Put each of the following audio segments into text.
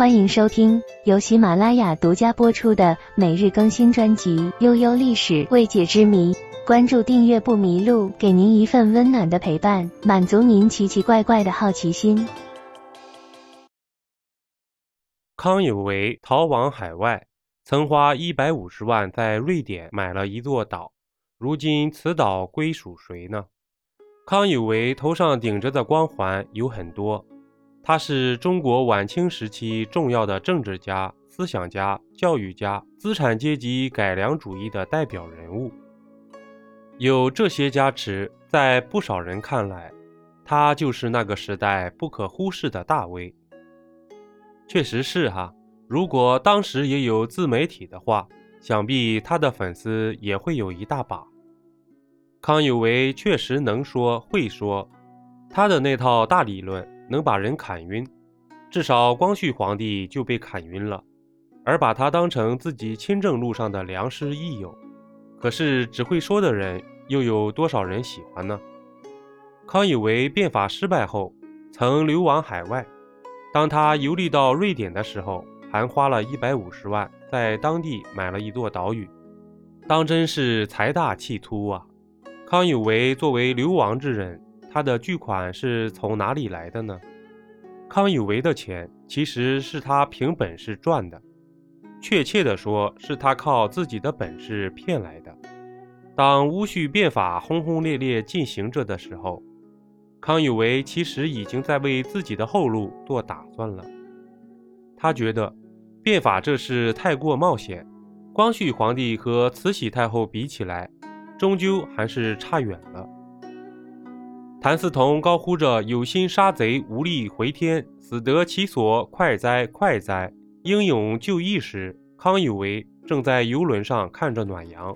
欢迎收听由喜马拉雅独家播出的每日更新专辑《悠悠历史未解之谜》。关注订阅不迷路，给您一份温暖的陪伴，满足您奇奇怪怪的好奇心。康有为逃往海外，曾花一百五十万在瑞典买了一座岛。如今此岛归属谁呢？康有为头上顶着的光环有很多，他是中国晚清时期重要的政治家、思想家、教育家、资产阶级改良主义的代表人物。有这些加持，在不少人看来，他就是那个时代不可忽视的大 V。确实是哈，如果当时也有自媒体的话，想必他的粉丝也会有一大把。康有为确实能说会说，他的那套大理论能把人砍晕，至少光绪皇帝就被砍晕了，而把他当成自己亲政路上的良师益友。可是只会说的人又有多少人喜欢呢？康有为变法失败后，曾流亡海外，当他游历到瑞典的时候，还花了一百五十万在当地买了一座岛屿，当真是财大气粗啊！康有为作为流亡之人，他的巨款是从哪里来的呢？康有为的钱其实是他凭本事赚的，确切的说，是他靠自己的本事骗来的。当戊戌变法轰轰烈烈进行着的时候，康有为其实已经在为自己的后路做打算了。他觉得变法这事太过冒险，光绪皇帝和慈禧太后比起来。终究还是差远了。谭嗣同高呼着“有心杀贼，无力回天，死得其所，快哉快哉！英勇就义”时，康有为正在游轮上看着暖阳，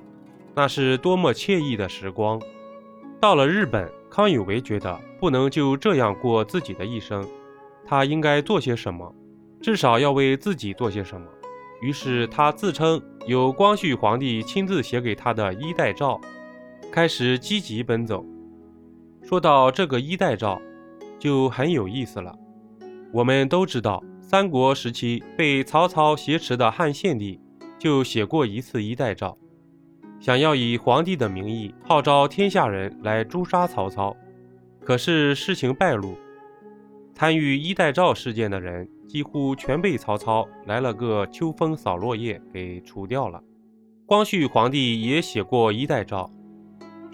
那是多么惬意的时光。到了日本，康有为觉得不能就这样过自己的一生，他应该做些什么，至少要为自己做些什么。于是他自称有光绪皇帝亲自写给他的衣带诏。开始积极奔走。说到这个衣带诏，就很有意思了。我们都知道，三国时期被曹操挟持的汉献帝就写过一次衣带诏，想要以皇帝的名义号召天下人来诛杀曹操。可是事情败露，参与衣带诏事件的人几乎全被曹操来了个秋风扫落叶给除掉了。光绪皇帝也写过衣带诏。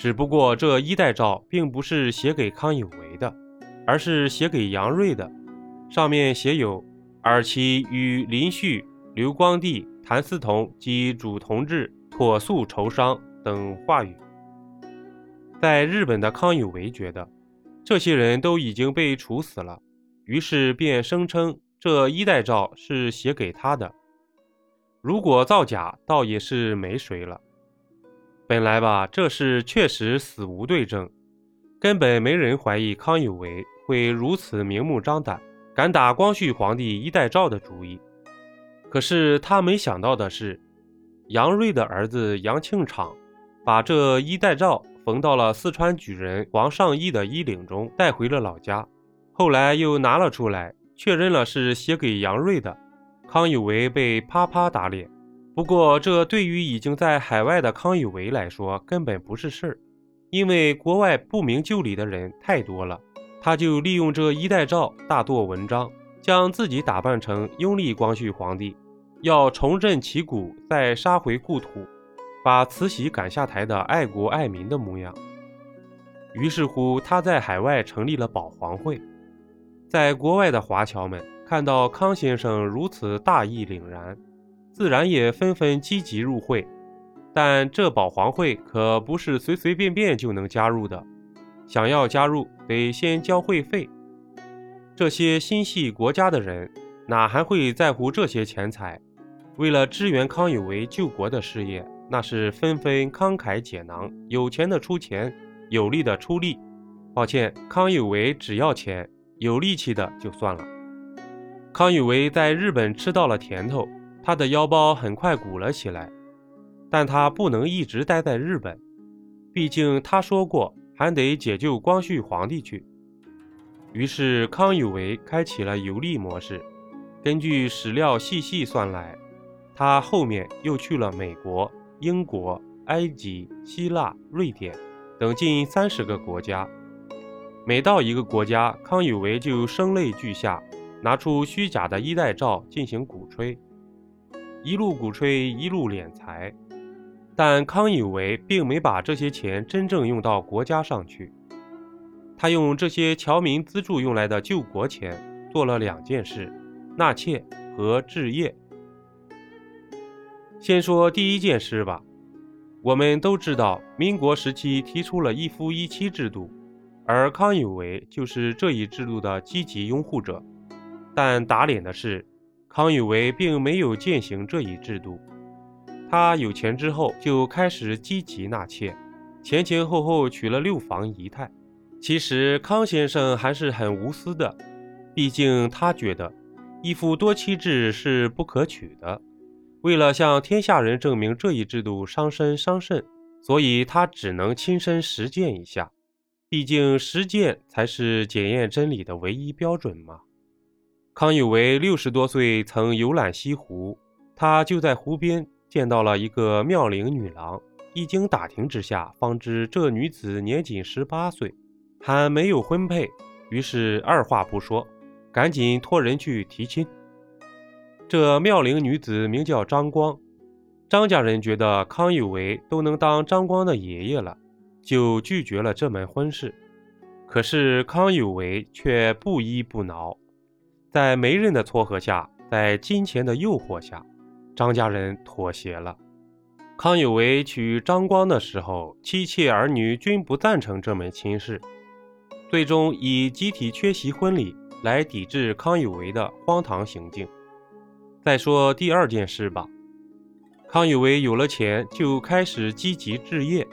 只不过这一代诏并不是写给康有为的，而是写给杨锐的，上面写有“尔其与林旭、刘光第、谭嗣同及主同志妥速筹商”等话语。在日本的康有为觉得这些人都已经被处死了，于是便声称这一代诏是写给他的。如果造假，倒也是没谁了。本来吧，这事确实死无对证，根本没人怀疑康有为会如此明目张胆，敢打光绪皇帝一代诏的主意。可是他没想到的是，杨锐的儿子杨庆昶把这一代诏缝到了四川举人王尚义的衣领中，带回了老家。后来又拿了出来，确认了是写给杨锐的。康有为被啪啪打脸。不过，这对于已经在海外的康有为来说根本不是事儿，因为国外不明就里的人太多了。他就利用这一代诏大做文章，将自己打扮成拥立光绪皇帝，要重振旗鼓，再杀回故土，把慈禧赶下台的爱国爱民的模样。于是乎，他在海外成立了保皇会，在国外的华侨们看到康先生如此大义凛然。自然也纷纷积极入会，但这保皇会可不是随随便便就能加入的，想要加入得先交会费。这些心系国家的人哪还会在乎这些钱财？为了支援康有为救国的事业，那是纷纷慷慨解囊，有钱的出钱，有力的出力。抱歉，康有为只要钱，有力气的就算了。康有为在日本吃到了甜头。他的腰包很快鼓了起来，但他不能一直待在日本，毕竟他说过还得解救光绪皇帝去。于是康有为开启了游历模式，根据史料细细算来，他后面又去了美国、英国、埃及、希腊、瑞典等近三十个国家。每到一个国家，康有为就声泪俱下，拿出虚假的衣带诏进行鼓吹，一路鼓吹一路敛财。但康有为并没把这些钱真正用到国家上去，他用这些侨民资助用来的救国钱做了两件事：纳妾和置业。先说第一件事吧，我们都知道，民国时期提出了一夫一妻制度。而康有为就是这一制度的积极拥护者，但打脸的是，康有为并没有践行这一制度。他有钱之后就开始积极纳妾，前前后后娶了六房姨太。其实康先生还是很无私的，毕竟他觉得一夫多妻制是不可取的。为了向天下人证明这一制度伤身伤肾，所以他只能亲身实践一下。毕竟实践才是检验真理的唯一标准嘛。康有为六十多岁曾游览西湖，他就在湖边见到了一个妙龄女郎。一经打听之下，方知这女子年仅十八岁，还没有婚配，于是二话不说，赶紧托人去提亲。这妙龄女子名叫张光，张家人觉得康有为都能当张光的爷爷了。就拒绝了这门婚事，可是康有为却不依不挠，在媒人的撮合下，在金钱的诱惑下，张家人妥协了。康有为娶张光的时候，妻妾儿女均不赞成这门亲事，最终以集体缺席婚礼来抵制康有为的荒唐行径。再说第二件事吧，康有为有了钱，就开始积极置业。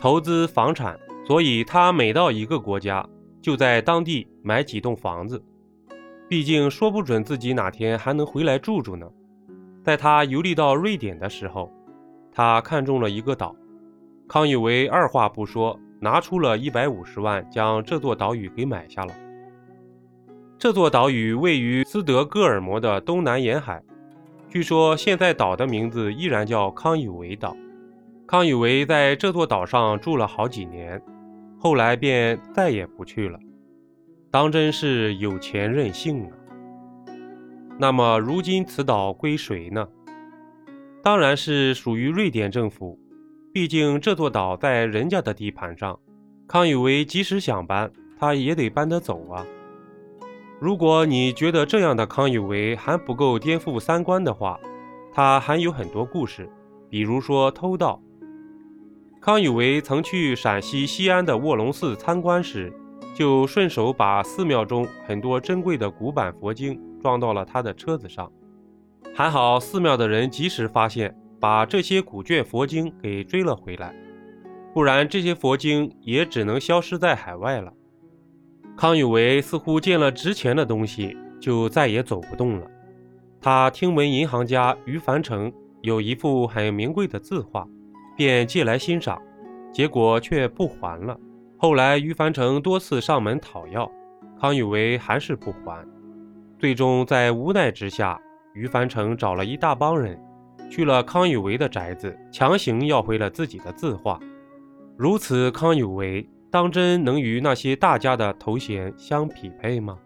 投资房产，所以他每到一个国家，就在当地买几栋房子。毕竟说不准自己哪天还能回来住住呢。在他游历到瑞典的时候，他看中了一个岛，康有为二话不说，拿出了一百五十万，将这座岛屿给买下了。这座岛屿位于斯德哥尔摩的东南沿海，据说现在岛的名字依然叫康有为岛。康有为在这座岛上住了好几年，后来便再也不去了。当真是有钱任性啊！那么如今此岛归谁呢？当然是属于瑞典政府。毕竟这座岛在人家的地盘上，康有为即使想搬，他也得搬得走啊。如果你觉得这样的康有为还不够颠覆三观的话，他还有很多故事，比如说偷盗。康有为曾去陕西西安的卧龙寺参观时，就顺手把寺庙中很多珍贵的古板佛经装到了他的车子上。还好寺庙的人及时发现，把这些古卷佛经给追了回来，不然这些佛经也只能消失在海外了。康有为似乎见了值钱的东西，就再也走不动了。他听闻银行家于凡成有一幅很名贵的字画。便借来欣赏，结果却不还了。后来于凡成多次上门讨要，康有为还是不还。最终在无奈之下，于凡成找了一大帮人，去了康有为的宅子，强行要回了自己的字画。如此，康有为当真能与那些大家的头衔相匹配吗？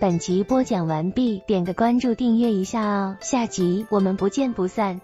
本集播讲完毕，点个关注，订阅一下哦，下集我们不见不散。